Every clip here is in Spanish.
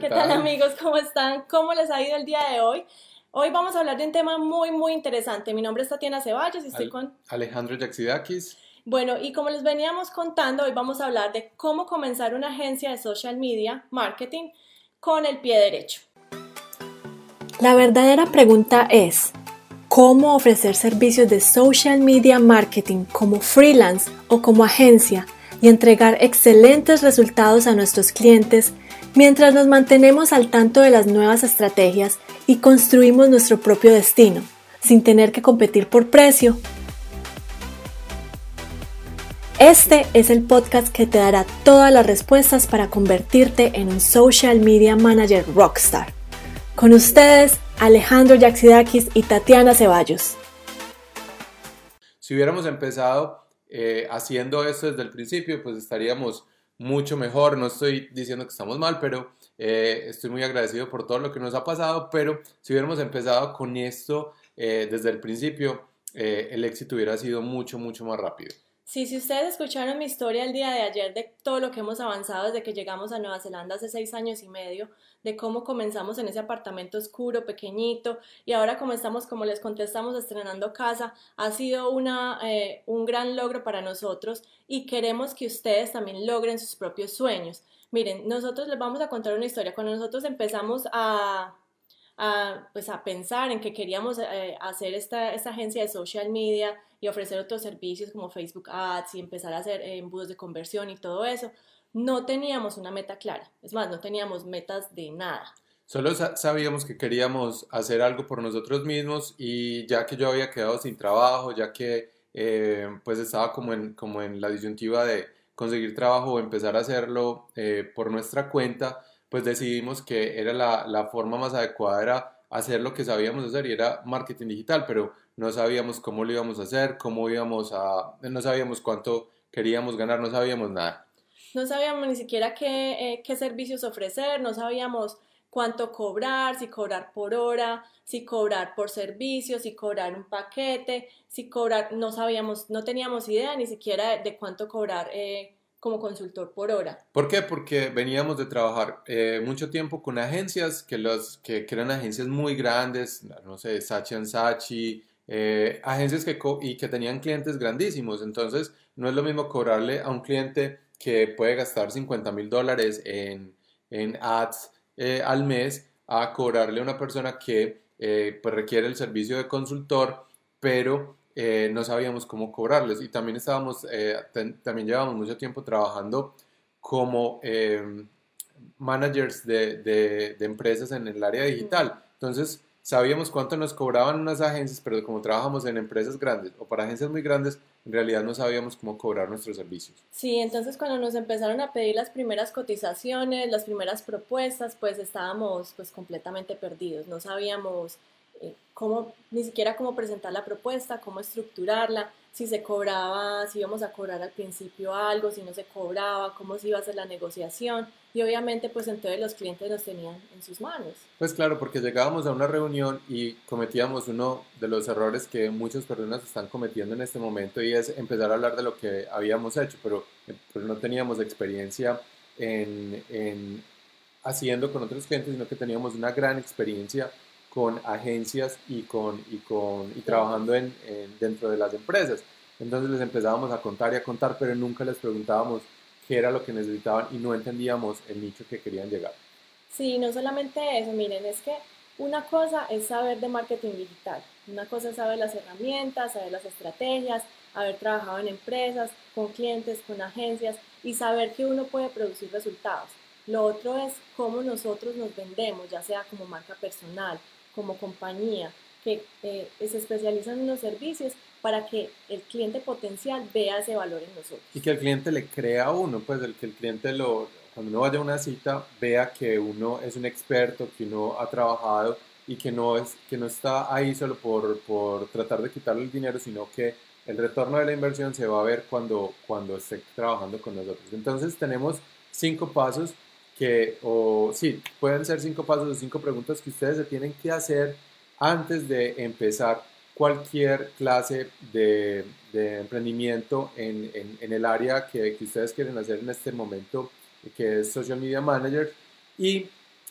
¿Qué, tal? amigos? ¿Cómo están? ¿Cómo les ha ido el día de hoy? Hoy vamos a hablar de un tema muy, muy interesante. Mi nombre es Tatiana Ceballos y estoy con Alejandro Yaxidakis. Bueno, y como les veníamos contando, hoy vamos a hablar de cómo comenzar una agencia de social media marketing con el pie derecho. La verdadera pregunta es, ¿cómo ofrecer servicios de social media marketing como freelance o como agencia y entregar excelentes resultados a nuestros clientes mientras nos mantenemos al tanto de las nuevas estrategias y construimos nuestro propio destino, sin tener que competir por precio. Este es el podcast que te dará todas las respuestas para convertirte en un social media manager rockstar. Con ustedes, Alejandro Yaxidakis y Tatiana Ceballos. Si hubiéramos empezado eh, haciendo esto desde el principio, pues estaríamos mucho mejor. No estoy diciendo que estamos mal, pero eh, estoy muy agradecido por todo lo que nos ha pasado. Pero si hubiéramos empezado con esto eh, desde el principio, el éxito hubiera sido mucho, mucho más rápido. Sí, si ustedes escucharon mi historia el día de ayer de todo lo que hemos avanzado desde que llegamos a Nueva Zelanda hace seis años y medio, de cómo comenzamos en ese apartamento oscuro, pequeñito, y ahora como estamos, como les contestamos, estrenando casa, ha sido una, eh, un gran logro para nosotros y queremos que ustedes también logren sus propios sueños. Miren, nosotros les vamos a contar una historia. Cuando nosotros empezamos a, pues a pensar en que queríamos eh, hacer esta, esta, agencia de social media y ofrecer otros servicios como Facebook Ads y empezar a hacer eh, embudos de conversión y todo eso, no teníamos una meta clara. Es más, no teníamos metas de nada. Solo sabíamos que queríamos hacer algo por nosotros mismos y ya que yo había quedado sin trabajo, ya que eh, pues estaba como en, como en la disyuntiva de conseguir trabajo o empezar a hacerlo por nuestra cuenta, pues decidimos que era la, la, forma más adecuada era hacer lo que sabíamos hacer y era marketing digital, pero no sabíamos cómo lo íbamos a hacer, cómo íbamos a, no sabíamos cuánto queríamos ganar, no sabíamos nada. No sabíamos ni siquiera qué, eh, qué servicios ofrecer, no sabíamos cuánto cobrar, si cobrar por hora, si cobrar por servicio, si cobrar un paquete, si cobrar, no sabíamos, no teníamos idea ni siquiera de, cuánto cobrar eh, como consultor por hora. ¿Por qué? Porque veníamos de trabajar eh, mucho tiempo con agencias que, los, que, eran agencias muy grandes, no sé, Sachi Sachi, eh, agencias que, y que tenían clientes grandísimos. Entonces, no es lo mismo cobrarle a un cliente que puede gastar 50 mil dólares en, en ads eh, al mes a cobrarle a una persona que pues requiere el servicio de consultor, pero eh, no sabíamos cómo cobrarles y también estábamos, eh, también llevábamos mucho tiempo trabajando como managers de, de, empresas en el área digital. Entonces, sabíamos cuánto nos cobraban unas agencias, pero como trabajamos en empresas grandes o para agencias muy grandes, en realidad no sabíamos cómo cobrar nuestros servicios. Sí, entonces cuando nos empezaron a pedir las primeras cotizaciones, las primeras propuestas, pues estábamos pues completamente perdidos, no sabíamos cómo, ni siquiera cómo presentar la propuesta, cómo estructurarla, si se cobraba, si íbamos a cobrar al principio algo, si no se cobraba, cómo se iba a hacer la negociación y obviamente pues entonces los clientes nos tenían en sus manos. Pues claro, porque llegábamos a una reunión y cometíamos uno de los errores que muchas personas están cometiendo en este momento y es empezar a hablar de lo que habíamos hecho, pero pues no teníamos experiencia en, en haciendo con otros clientes, sino que teníamos una gran experiencia con agencias y, con, y, con, y trabajando en, dentro de las empresas. Entonces les empezábamos a contar y a contar, pero nunca les preguntábamos qué era lo que necesitaban y no entendíamos el nicho que querían llegar. Sí, no solamente eso, miren, es que una cosa es saber de marketing digital, una cosa es saber las herramientas, saber las estrategias, haber trabajado en empresas, con clientes, con agencias y saber que uno puede producir resultados. Lo otro es cómo nosotros nos vendemos, ya sea como marca personal, como compañía que eh, se especializan en los servicios para que el cliente potencial vea ese valor en nosotros. Y que el cliente le crea a uno, pues el que el cliente lo, cuando uno vaya a una cita vea que uno es un experto, que uno ha trabajado y que no, es, que no está ahí solo por, por tratar de quitarle el dinero, sino que el retorno de la inversión se va a ver cuando, cuando esté trabajando con nosotros. Entonces tenemos cinco pasos que, o sí, pueden ser cinco pasos o cinco preguntas que ustedes se tienen que hacer antes de empezar cualquier clase de, de emprendimiento en, en, el área que, que, ustedes quieren hacer en este momento, que es Social Media Manager. Y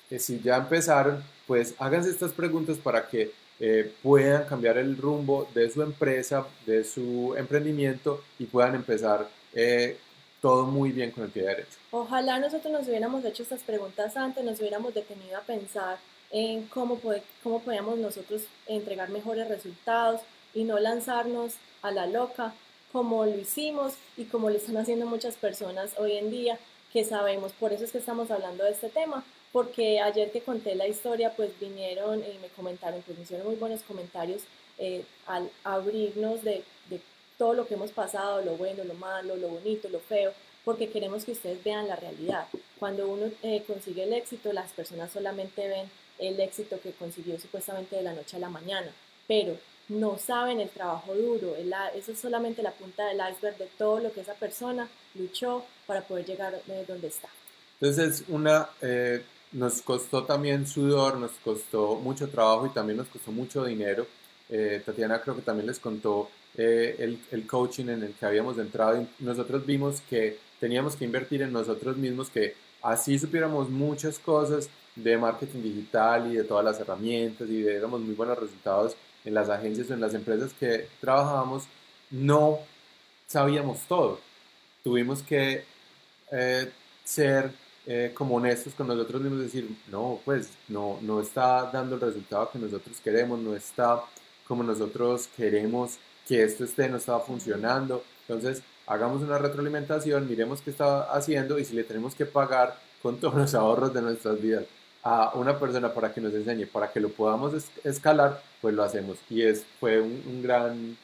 eh, si ya empezaron, pues háganse estas preguntas para que eh, puedan cambiar el rumbo de su empresa, de su emprendimiento y puedan empezar eh, todo muy bien con el pie derecho. Ojalá nosotros nos hubiéramos hecho estas preguntas antes, nos hubiéramos detenido a pensar en cómo, cómo podíamos nosotros entregar mejores resultados y no lanzarnos a la loca como lo hicimos y como lo están haciendo muchas personas hoy en día que sabemos. Por eso es que estamos hablando de este tema, porque ayer que conté la historia, pues vinieron y me comentaron, pues me hicieron muy buenos comentarios eh, al abrirnos de, de todo lo que hemos pasado, lo bueno, lo malo, lo bonito, lo feo, porque queremos que ustedes vean la realidad. Cuando uno eh, consigue el éxito, las personas solamente ven el éxito que consiguió supuestamente de la noche a la mañana, pero no saben el trabajo duro, eso es solamente la punta del iceberg de todo lo que esa persona luchó para poder llegar de donde está. Entonces, una, eh, nos costó también sudor, nos costó mucho trabajo y también nos costó mucho dinero. Eh, Tatiana creo que también les contó eh, el, el, coaching en el que habíamos entrado nosotros vimos que teníamos que invertir en nosotros mismos, que así supiéramos muchas cosas de marketing digital y de todas las herramientas y diéramos muy buenos resultados en las agencias o en las empresas que trabajábamos, no sabíamos todo. Tuvimos que eh, ser eh, como honestos con nosotros mismos, decir, no, pues no, no está dando el resultado que nosotros queremos, no está como nosotros queremos que esto esté, no estaba funcionando. Entonces, hagamos una retroalimentación, miremos qué está haciendo y si le tenemos que pagar con todos los ahorros de nuestras vidas a una persona para que nos enseñe, para que lo podamos escalar, pues lo hacemos. Y es, fue un, gran,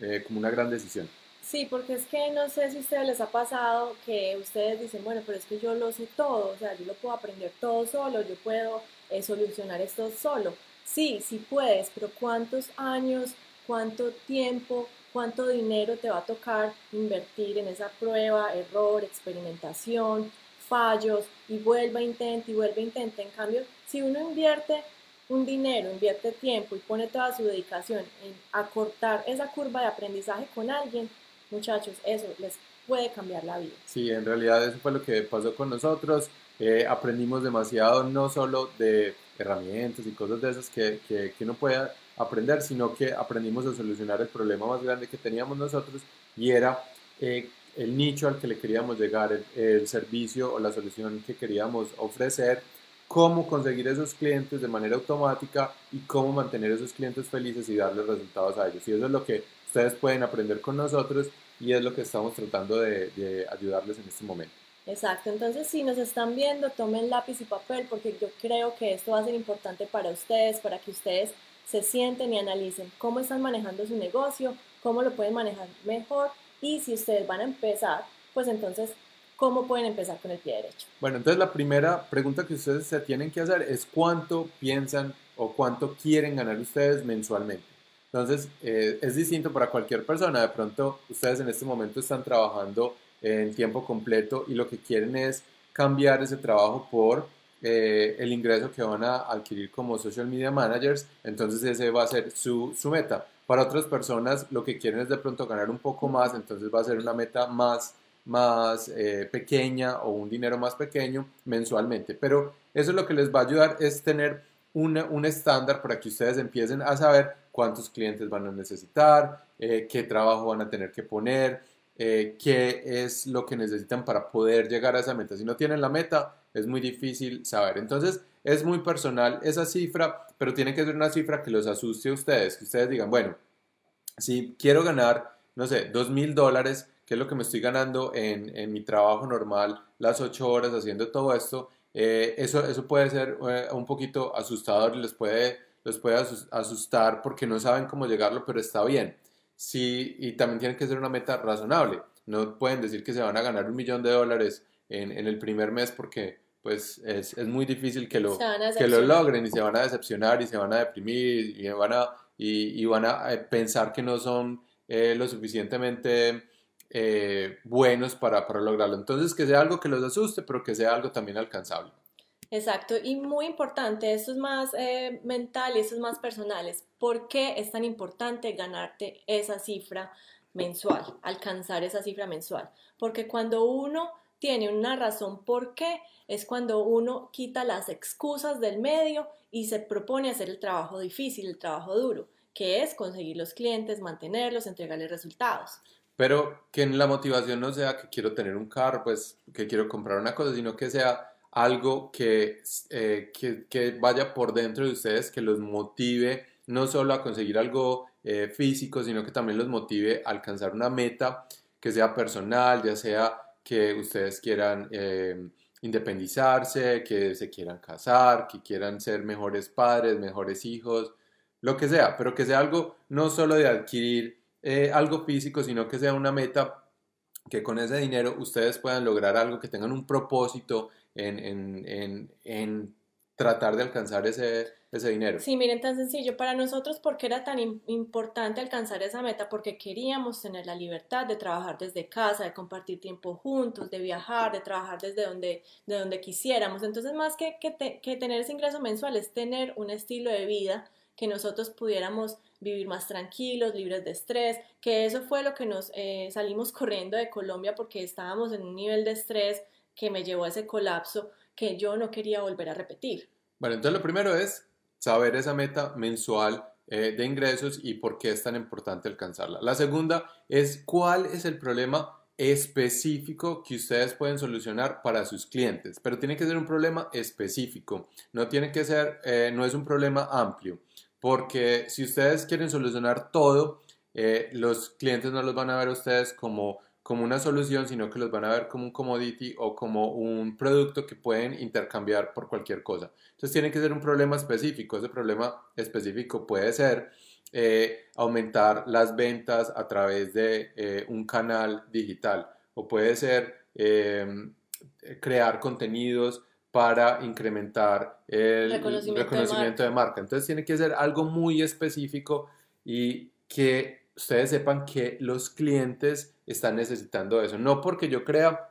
eh, como una gran decisión. Sí, porque es que no sé si a ustedes les ha pasado que ustedes dicen, bueno, pero es que yo lo sé todo, o sea, yo lo puedo aprender todo solo, yo puedo eh, solucionar esto solo. Sí, sí puedes, pero ¿cuántos años, cuánto tiempo, cuánto dinero te va a tocar invertir en esa prueba, error, experimentación, fallos y vuelva, intenta y vuelve, intenta. En cambio, si uno invierte un dinero, invierte tiempo y pone toda su dedicación en acortar esa curva de aprendizaje con alguien, muchachos, eso les puede cambiar la vida. Sí, en realidad eso fue lo que pasó con nosotros. Eh, aprendimos demasiado, no solo de herramientas y cosas de esas que, que, que uno puede aprender, sino que aprendimos a solucionar el problema más grande que teníamos nosotros y era eh, el nicho al que le queríamos llegar, el, servicio o la solución que queríamos ofrecer, cómo conseguir esos clientes de manera automática y cómo mantener esos clientes felices y darles resultados a ellos. Y eso es lo que ustedes pueden aprender con nosotros y es lo que estamos tratando de ayudarles en este momento. Exacto, entonces si nos están viendo, tomen lápiz y papel porque yo creo que esto va a ser importante para ustedes, para que ustedes se sienten y analicen cómo están manejando su negocio, cómo lo pueden manejar mejor y si ustedes van a empezar, pues entonces, ¿cómo pueden empezar con el pie derecho? Bueno, entonces la primera pregunta que ustedes se tienen que hacer es cuánto piensan o cuánto quieren ganar ustedes mensualmente. Entonces, eh, es distinto para cualquier persona. De pronto, ustedes en este momento están trabajando en tiempo completo y lo que quieren es cambiar ese trabajo por eh, el ingreso que van a adquirir como social media managers. Entonces, ese va a ser su, su meta. Para otras personas lo que quieren es de pronto ganar un poco más, entonces va a ser una meta más, más eh, pequeña o un dinero más pequeño mensualmente. Pero eso lo que les va a ayudar es tener un estándar para que ustedes empiecen a saber cuántos clientes van a necesitar, eh, qué trabajo van a tener que poner, eh, qué es lo que necesitan para poder llegar a esa meta. Si no tienen la meta, es muy difícil saber. Entonces, es muy personal esa cifra, pero tiene que ser una cifra que los asuste a ustedes, que ustedes digan, bueno, si quiero ganar, no sé, dos mil dólares, que es lo que me estoy ganando en, en, mi trabajo normal, las ocho horas haciendo todo esto, eh, eso, eso puede ser eh, un poquito asustador y les puede, les puede asustar porque no saben cómo llegarlo, pero está bien. Sí, y también tiene que ser una meta razonable. No pueden decir que se van a ganar un millón de dólares en, en el primer mes porque pues es, es muy difícil que lo, que lo logren y se van a decepcionar y se van a deprimir y van a, y, y van a eh, pensar que no son eh, lo suficientemente eh, buenos para, para lograrlo. Entonces, que sea algo que los asuste, pero que sea algo también alcanzable. Exacto, y muy importante, esto es más mental y esto es más personal. ¿Por qué es tan importante ganarte esa cifra mensual, alcanzar esa cifra mensual? Porque cuando uno tiene una razón por qué, es cuando uno quita las excusas del medio y se propone hacer el trabajo difícil, el trabajo duro, que es conseguir los clientes, mantenerlos, entregarles resultados. Pero que la motivación no sea que quiero tener un carro, pues que quiero comprar una cosa, sino que sea algo que, eh, que, que, vaya por dentro de ustedes, que los motive no solo a conseguir algo eh, físico, sino que también los motive a alcanzar una meta que sea personal, ya sea que ustedes quieran eh, independizarse, que se quieran casar, que quieran ser mejores padres, mejores hijos, lo que sea, pero que sea algo no solo de adquirir algo físico, sino que sea una meta que con ese dinero ustedes puedan lograr algo, que tengan un propósito, en, tratar de alcanzar ese, ese, dinero. Sí, miren, tan sencillo. Para nosotros, ¿por qué era tan importante alcanzar esa meta? Porque queríamos tener la libertad de trabajar desde casa, de compartir tiempo juntos, de viajar, de trabajar desde donde, de donde quisiéramos. Entonces, más que, que, tener ese ingreso mensual, es tener un estilo de vida que nosotros pudiéramos vivir más tranquilos, libres de estrés, que eso fue lo que nos eh, salimos corriendo de Colombia porque estábamos en un nivel de estrés que me llevó a ese colapso que yo no quería volver a repetir. Bueno, entonces lo primero es saber esa meta mensual eh, de ingresos y por qué es tan importante alcanzarla. La segunda es cuál es el problema específico que ustedes pueden solucionar para sus clientes, pero tiene que ser un problema específico, no tiene que ser, eh, no es un problema amplio, porque si ustedes quieren solucionar todo, eh, los clientes no los van a ver a ustedes como como una solución, sino que los van a ver como un commodity o como un producto que pueden intercambiar por cualquier cosa. Entonces tiene que ser un problema específico. Ese problema específico puede ser eh, aumentar las ventas a través de eh, un canal digital o puede ser eh, crear contenidos para incrementar el reconocimiento, de marca. Entonces tiene que ser algo muy específico y que ustedes sepan que los clientes están necesitando eso. No porque yo crea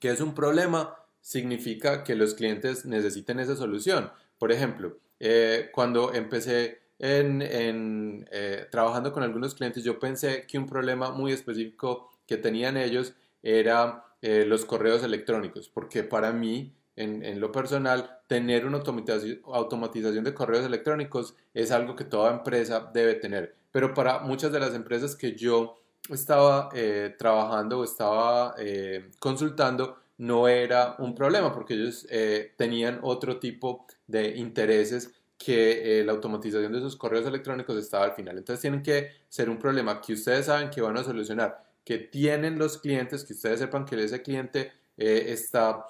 que es un problema, significa que los clientes necesiten esa solución. Por ejemplo, eh, cuando empecé en, eh, trabajando con algunos clientes, yo pensé que un problema muy específico que tenían ellos era eh, los correos electrónicos, porque para mí, en, en, lo personal, tener una automatización de correos electrónicos es algo que toda empresa debe tener pero para muchas de las empresas que yo estaba eh, trabajando o estaba eh, consultando, no era un problema porque ellos eh, tenían otro tipo de intereses que la automatización de sus correos electrónicos estaba al final. Entonces tienen que ser un problema que ustedes saben que van a solucionar, que tienen los clientes, que ustedes sepan que ese cliente está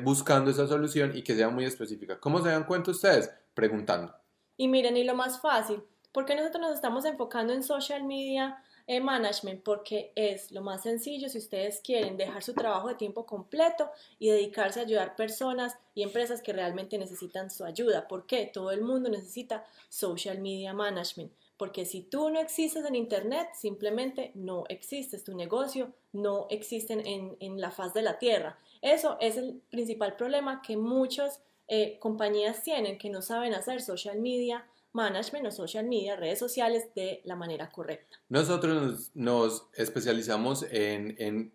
buscando esa solución y que sea muy específica. ¿Cómo se dan cuenta ustedes? Preguntando. Y miren, y lo más fácil, ¿Por qué nosotros nos estamos enfocando en social media eh, management? Porque es lo más sencillo si ustedes quieren dejar su trabajo de tiempo completo y dedicarse a ayudar personas y empresas que realmente necesitan su ayuda. ¿Por qué? Todo el mundo necesita social media management. Porque si tú no existes en Internet, simplemente no existes. Tu negocio no existe en, la faz de la Tierra. Eso es el principal problema que muchas eh, compañías tienen, que no saben hacer social media management o social media, redes sociales, de la manera correcta. Nosotros nos, especializamos en,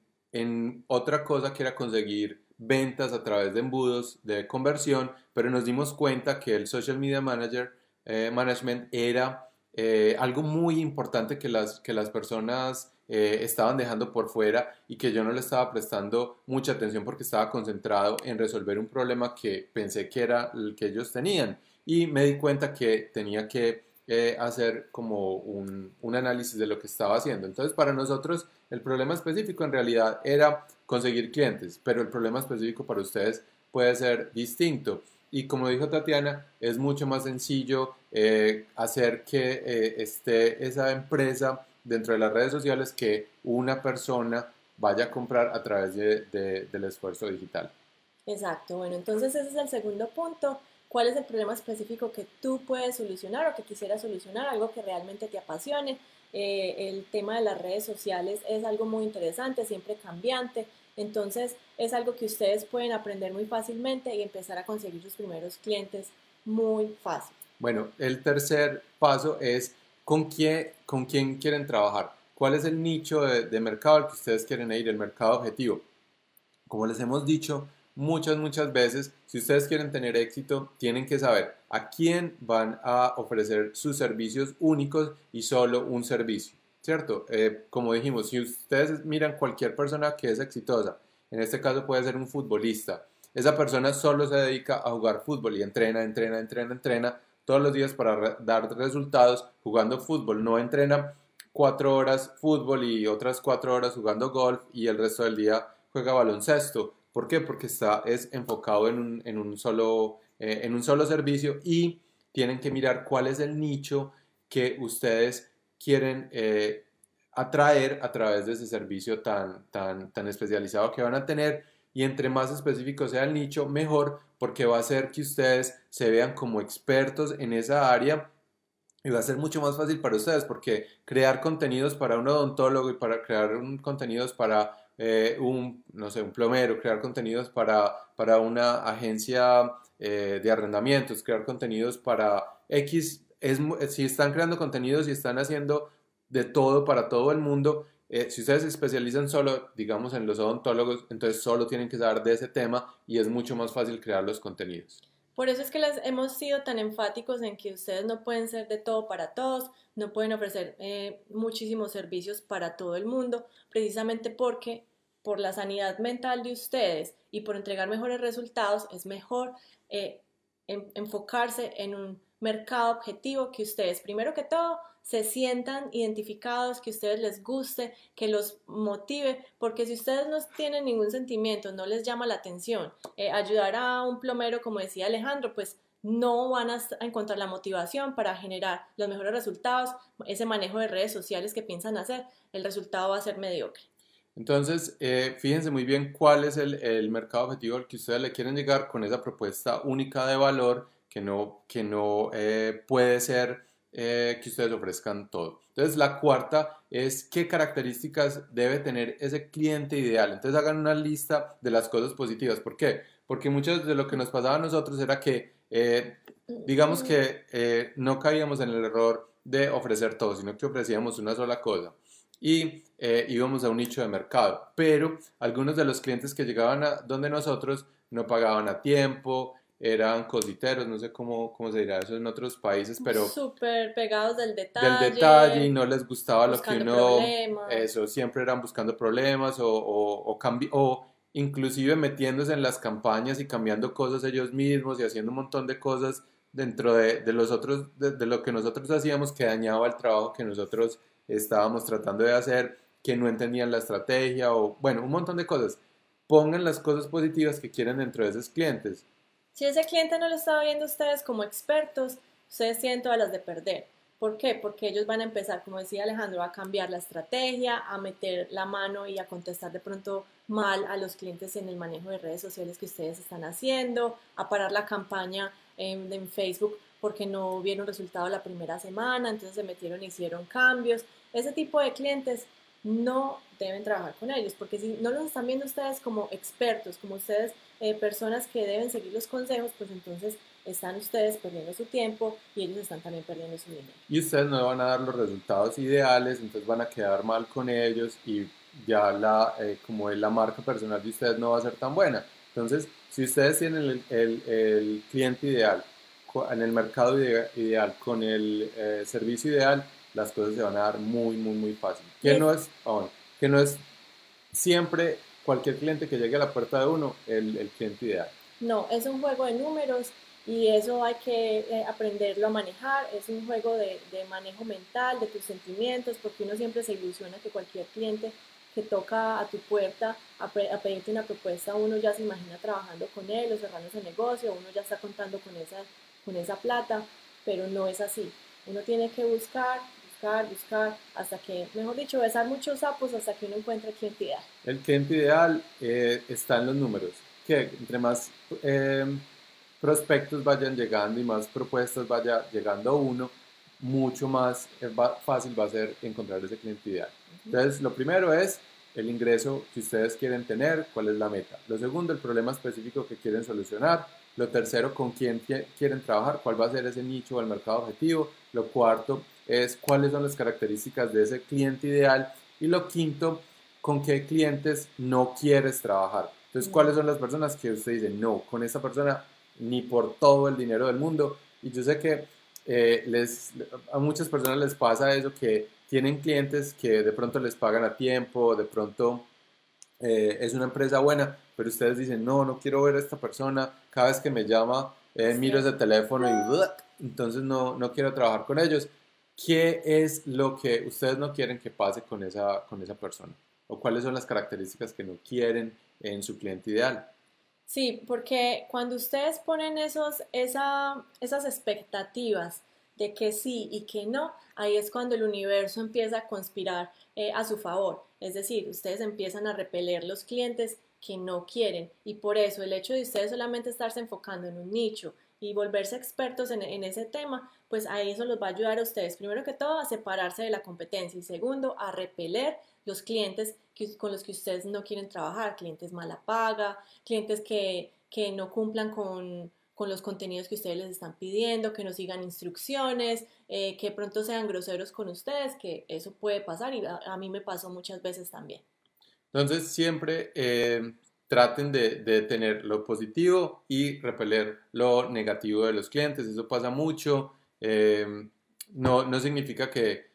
otra cosa que era conseguir ventas a través de embudos de conversión, pero nos dimos cuenta que el social media manager, eh, management era eh, algo muy importante que las, que las personas eh, estaban dejando por fuera y que yo no le estaba prestando mucha atención porque estaba concentrado en resolver un problema que pensé que era el que ellos tenían y me di cuenta que tenía que eh, hacer como un, un, análisis de lo que estaba haciendo. Entonces, para nosotros, el problema específico en realidad era conseguir clientes, pero el problema específico para ustedes puede ser distinto. Y como dijo Tatiana, es mucho más sencillo eh, hacer que eh, esté esa empresa dentro de las redes sociales que una persona vaya a comprar a través de, del esfuerzo digital. Exacto, bueno, entonces ese es el segundo punto cuál es el problema específico que tú puedes solucionar o que quisieras solucionar, algo que realmente te apasione. Eh, el tema de las redes sociales es algo muy interesante, siempre cambiante, entonces es algo que ustedes pueden aprender muy fácilmente y empezar a conseguir sus primeros clientes muy fácil. Bueno, el tercer paso es con quién, con quién quieren trabajar. ¿Cuál es el nicho de, de mercado al que ustedes quieren ir, el mercado objetivo? como les hemos dicho muchas, muchas veces, si ustedes quieren tener éxito, tienen que saber a quién van a ofrecer sus servicios únicos y solo un servicio, ¿cierto? Eh, como dijimos, si ustedes miran cualquier persona que es exitosa, en este caso puede ser un futbolista, esa persona solo se dedica a jugar fútbol y entrena, entrena, entrena, entrena todos los días para dar resultados jugando fútbol, no entrena cuatro horas fútbol y otras cuatro horas jugando golf y el resto del día juega baloncesto. ¿Por qué? Porque está es enfocado en un, en un solo, eh, en un solo servicio y tienen que mirar cuál es el nicho que ustedes quieren eh, atraer a través de ese servicio tan, tan, tan especializado que van a tener y entre más específico sea el nicho, mejor, porque va a hacer que ustedes se vean como expertos en esa área y va a ser mucho más fácil para ustedes porque crear contenidos para un odontólogo y para crear contenidos para eh, un, no sé, un plomero, crear contenidos para, para una agencia eh, de arrendamientos, crear contenidos para X, es, si están creando contenidos y están haciendo de todo para todo el mundo, eh, si ustedes se especializan solo, digamos, en los odontólogos, entonces solo tienen que saber de ese tema y es mucho más fácil crear los contenidos. Por eso es que les hemos sido tan enfáticos en que ustedes no pueden ser de todo para todos, no pueden ofrecer eh, muchísimos servicios para todo el mundo, precisamente porque por la sanidad mental de ustedes y por entregar mejores resultados es mejor eh, enfocarse en un mercado objetivo que ustedes, primero que todo, se sientan identificados, que ustedes les guste, que los motive, porque si ustedes no tienen ningún sentimiento, no les llama la atención, eh, ayudar a un plomero, como decía Alejandro, pues no van a encontrar la motivación para generar los mejores resultados, ese manejo de redes sociales que piensan hacer, el resultado va a ser mediocre. Entonces, eh, fíjense muy bien cuál es el, mercado objetivo al que ustedes le quieren llegar con esa propuesta única de valor que no, que no eh, puede ser eh, que ustedes ofrezcan todo. Entonces, la cuarta es qué características debe tener ese cliente ideal. Entonces, hagan una lista de las cosas positivas. ¿Por qué? Porque muchas de lo que nos pasaba a nosotros era que, eh, digamos que eh, no caíamos en el error de ofrecer todo, sino que ofrecíamos una sola cosa y íbamos a un nicho de mercado. Pero algunos de los clientes que llegaban a donde nosotros no pagaban a tiempo, eran cositeros, no sé cómo, cómo se dirá eso en otros países, pero... Súper pegados del detalle. Del detalle y no les gustaba lo que uno... Problemas. Eso, siempre eran buscando problemas o, o, o, o inclusive metiéndose en las campañas y cambiando cosas ellos mismos y haciendo un montón de cosas dentro de, de los otros, de, de, lo que nosotros hacíamos que dañaba el trabajo que nosotros estábamos tratando de hacer, que no entendían la estrategia o, bueno, un montón de cosas. Pongan las cosas positivas que quieren dentro de esos clientes si ese cliente no lo está viendo ustedes como expertos, ustedes tienen todas las de perder. ¿Por qué? Porque ellos van a empezar, como decía Alejandro, a cambiar la estrategia, a meter la mano y a contestar de pronto mal a los clientes en el manejo de redes sociales que ustedes están haciendo, a parar la campaña en, Facebook porque no vieron resultado la primera semana, entonces se metieron y hicieron cambios. Ese tipo de clientes no deben trabajar con ellos, porque si no los están viendo ustedes como expertos, como ustedes eh, personas que deben seguir los consejos, pues entonces están ustedes perdiendo su tiempo y ellos están también perdiendo su dinero. Y ustedes no van a dar los resultados ideales, entonces van a quedar mal con ellos y ya la, eh, como es la marca personal de ustedes no va a ser tan buena. Entonces, si ustedes tienen el, el, cliente ideal, en el mercado ideal, con el eh, servicio ideal, las cosas se van a dar muy, muy, muy fácil. Que no es, ah, que no es siempre cualquier cliente que llegue a la puerta de uno el, el cliente ideal. No, es un juego de números y eso hay que eh, aprenderlo a manejar. Es un juego de, de, manejo mental, de tus sentimientos, porque uno siempre se ilusiona que cualquier cliente que toca a tu puerta a, a, pedirte una propuesta, uno ya se imagina trabajando con él o cerrando ese negocio, uno ya está contando con esa, con esa plata, pero no es así. Uno tiene que buscar buscar, buscar, hasta que, mejor dicho, besar muchos sapos hasta que uno encuentre el cliente ideal. El cliente ideal eh, está en los números, que entre más eh, prospectos vayan llegando y más propuestas vaya llegando uno, mucho más eh, fácil va a ser encontrar ese cliente ideal. Entonces, lo primero es el ingreso que ustedes quieren tener, cuál es la meta. Lo segundo, el problema específico que quieren solucionar. Lo tercero, con quién quieren trabajar, cuál va a ser ese nicho o el mercado objetivo. Lo cuarto, es cuáles son las características de ese cliente ideal. Y lo quinto, con qué clientes no quieres trabajar. Entonces, ¿cuáles son las personas que usted dice, no, con esta persona ni por todo el dinero del mundo? Y yo sé que eh, les, a muchas personas les pasa eso, que tienen clientes que de pronto les pagan a tiempo, de pronto eh, es una empresa buena, pero ustedes dicen, no, no quiero ver a esta persona, cada vez que me llama, eh, miro ese teléfono y entonces no, no quiero trabajar con ellos. ¿Qué es lo que ustedes no quieren que pase con esa, con esa persona? ¿O cuáles son las características que no quieren en su cliente ideal? Sí, porque cuando ustedes ponen esos, esa, esas expectativas de que sí y que no, ahí es cuando el universo empieza a conspirar eh, a su favor. Es decir, ustedes empiezan a repeler los clientes que no quieren y por eso el hecho de ustedes solamente estarse enfocando en un nicho y volverse expertos en, en, ese tema, pues ahí eso los va a ayudar a ustedes, primero que todo, a separarse de la competencia y segundo, a repeler los clientes con los que ustedes no quieren trabajar, clientes mala paga, clientes que, que no cumplan con, con, los contenidos que ustedes les están pidiendo, que no sigan instrucciones, eh, que pronto sean groseros con ustedes, que eso puede pasar y a, mí me pasó muchas veces también. Entonces siempre eh, traten de, de, tener lo positivo y repeler lo negativo de los clientes, eso pasa mucho, eh, no, no significa que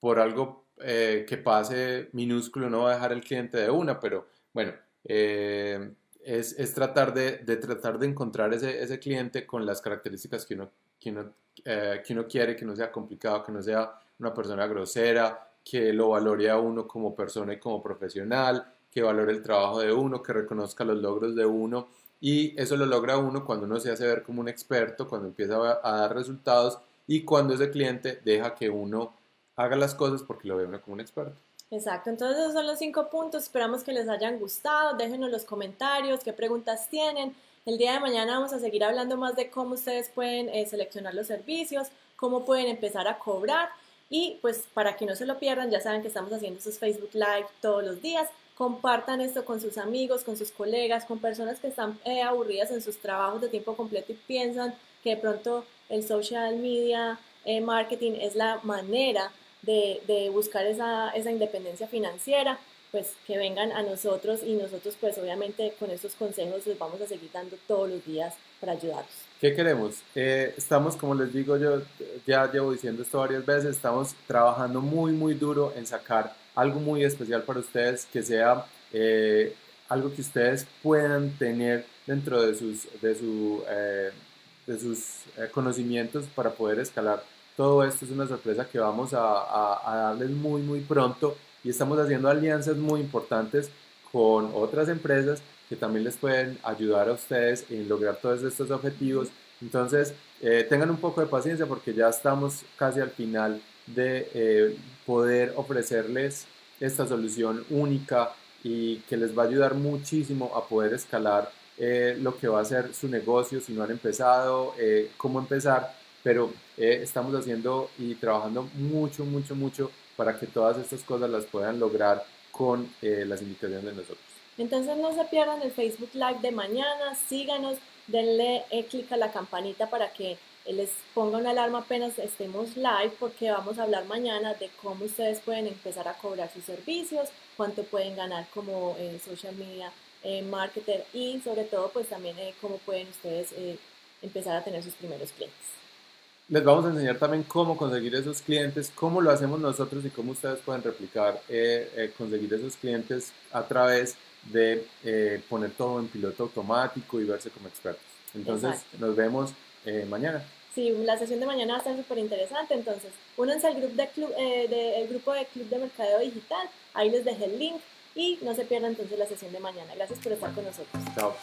por algo eh, que pase minúsculo no va a dejar el cliente de una, pero bueno, eh, es, es, tratar de, de, tratar de encontrar ese, ese, cliente con las características que uno, que, uno, eh, que uno quiere, que no sea complicado, que no sea una persona grosera, que lo valore a uno como persona y como profesional, que valore el trabajo de uno, que reconozca los logros de uno. Y eso lo logra uno cuando uno se hace ver como un experto, cuando empieza a dar resultados y cuando ese cliente deja que uno haga las cosas porque lo ve uno como un experto. Exacto, entonces esos son los cinco puntos, esperamos que les hayan gustado, déjenos los comentarios, qué preguntas tienen. El día de mañana vamos a seguir hablando más de cómo ustedes pueden eh, seleccionar los servicios, cómo pueden empezar a cobrar y pues para que no se lo pierdan, ya saben que estamos haciendo esos Facebook Live todos los días. Compartan esto con sus amigos, con sus colegas, con personas que están eh, aburridas en sus trabajos de tiempo completo y piensan que de pronto el social media eh, marketing es la manera de, buscar esa, esa independencia financiera, pues que vengan a nosotros y nosotros pues obviamente con estos consejos les vamos a seguir dando todos los días para ayudarlos. ¿Qué queremos? Eh, estamos, como les digo yo, ya llevo diciendo esto varias veces, estamos trabajando muy, muy duro en sacar algo muy especial para ustedes, que sea eh, algo que ustedes puedan tener dentro de sus, de su, eh, de sus conocimientos para poder escalar todo esto es una sorpresa que vamos a, darles muy, muy pronto y estamos haciendo alianzas muy importantes con otras empresas que también les pueden ayudar a ustedes en lograr todos estos objetivos. Entonces, eh, tengan un poco de paciencia porque ya estamos casi al final de eh, poder ofrecerles esta solución única y que les va a ayudar muchísimo a poder escalar eh, lo que va a ser su negocio si no han empezado, cómo empezar pero eh, estamos haciendo y trabajando mucho, mucho, mucho para que todas estas cosas las puedan lograr con eh, las invitaciones de nosotros. Entonces no se pierdan el Facebook Live de mañana, síganos, denle eh, clic a la campanita para que les ponga una alarma apenas estemos live porque vamos a hablar mañana de cómo ustedes pueden empezar a cobrar sus servicios, cuánto pueden ganar como social media marketer y sobre todo pues también cómo pueden ustedes empezar a tener sus primeros clientes les vamos a enseñar también cómo conseguir esos clientes, cómo lo hacemos nosotros y cómo ustedes pueden replicar, eh, eh, conseguir esos clientes a través de eh, poner todo en piloto automático y verse como expertos. Entonces, nos vemos mañana. Sí, la sesión de mañana va a estar súper interesante. Entonces, únanse al grupo de club, de, grupo de Club de Mercadeo Digital. Ahí les dejé el link y no se pierdan entonces la sesión de mañana. Gracias por estar con nosotros. Chao.